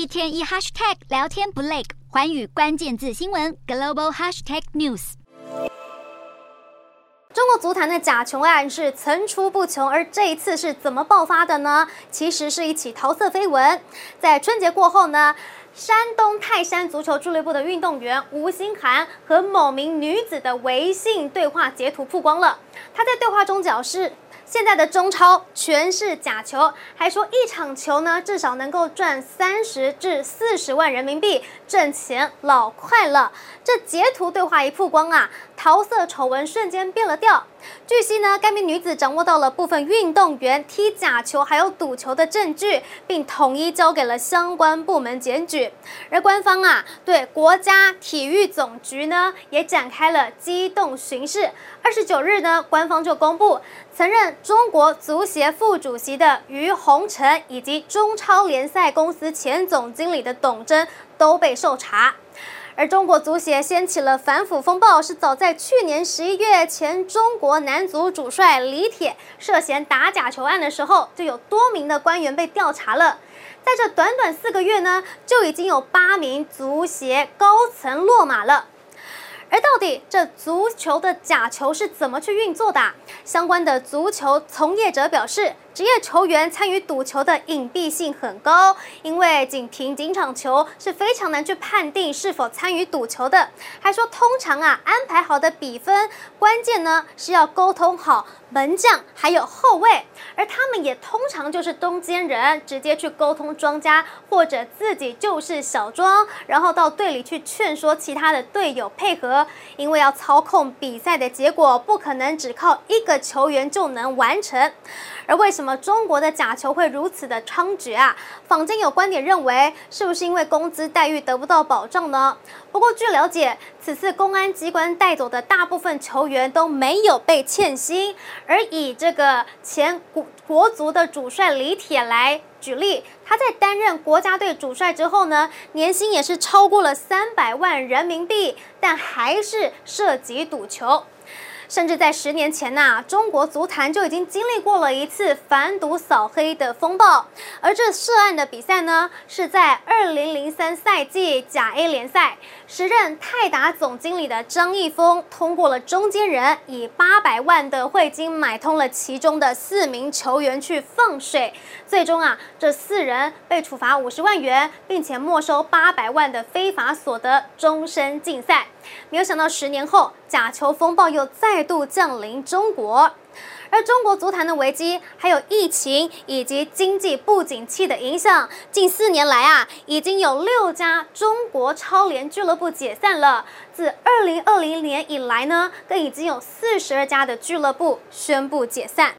一天一 hashtag 聊天不累，寰宇关键字新闻 global hashtag news。中国足坛的假球案是层出不穷，而这一次是怎么爆发的呢？其实是一起桃色绯闻。在春节过后呢，山东泰山足球俱乐部的运动员吴欣涵和某名女子的微信对话截图曝光了。他在对话中表示，现在的中超全是假球，还说一场球呢至少能够赚三十至四十万人民币，挣钱老快了。这截图对话一曝光啊，桃色丑闻瞬间变了调。据悉呢，该名女子掌握到了部分运动员踢假球还有赌球的证据，并统一交给了相关部门检举。而官方啊，对国家体育总局呢也展开了机动巡视。二十九日呢，官方就公布，曾任中国足协副主席的于洪臣以及中超联赛公司前总经理的董祯都被受查。而中国足协掀起了反腐风暴，是早在去年十一月前，中国男足主帅李铁涉嫌打假球案的时候，就有多名的官员被调查了。在这短短四个月呢，就已经有八名足协高层落马了。而到底这足球的假球是怎么去运作的？相关的足球从业者表示，职业球员参与赌球的隐蔽性很高，因为仅凭几场球是非常难去判定是否参与赌球的。还说，通常啊安排好的比分，关键呢是要沟通好门将还有后卫，而他们也通常就是中间人，直接去沟通庄家，或者自己就是小庄，然后到队里去劝说其他的队友配合。因为要操控比赛的结果，不可能只靠一个球员就能完成。而为什么中国的假球会如此的猖獗啊？坊间有观点认为，是不是因为工资待遇得不到保障呢？不过据了解，此次公安机关带走的大部分球员都没有被欠薪，而以这个前国国足的主帅李铁来举例，他在担任国家队主帅之后呢，年薪也是超过了三百万人民币，但还是涉及赌球。甚至在十年前呐、中国足坛就已经经历过了一次反赌扫黑的风暴。而这涉案的比赛呢，是在二零零三赛季甲 A 联赛，时任泰达总经理的张一峰通过了中间人，以八百万的汇金买通了其中的四名球员去放水。最终啊，这四人被处罚五十万元，并且没收八百万的非法所得，终身禁赛。没有想到，十年后甲球风暴又再度降临中国，而中国足坛的危机，还有疫情以及经济不景气的影响，近四年来啊，已经有六家中国超联俱乐部解散了。自二零二零年以来呢，更已经有四十二家的俱乐部宣布解散。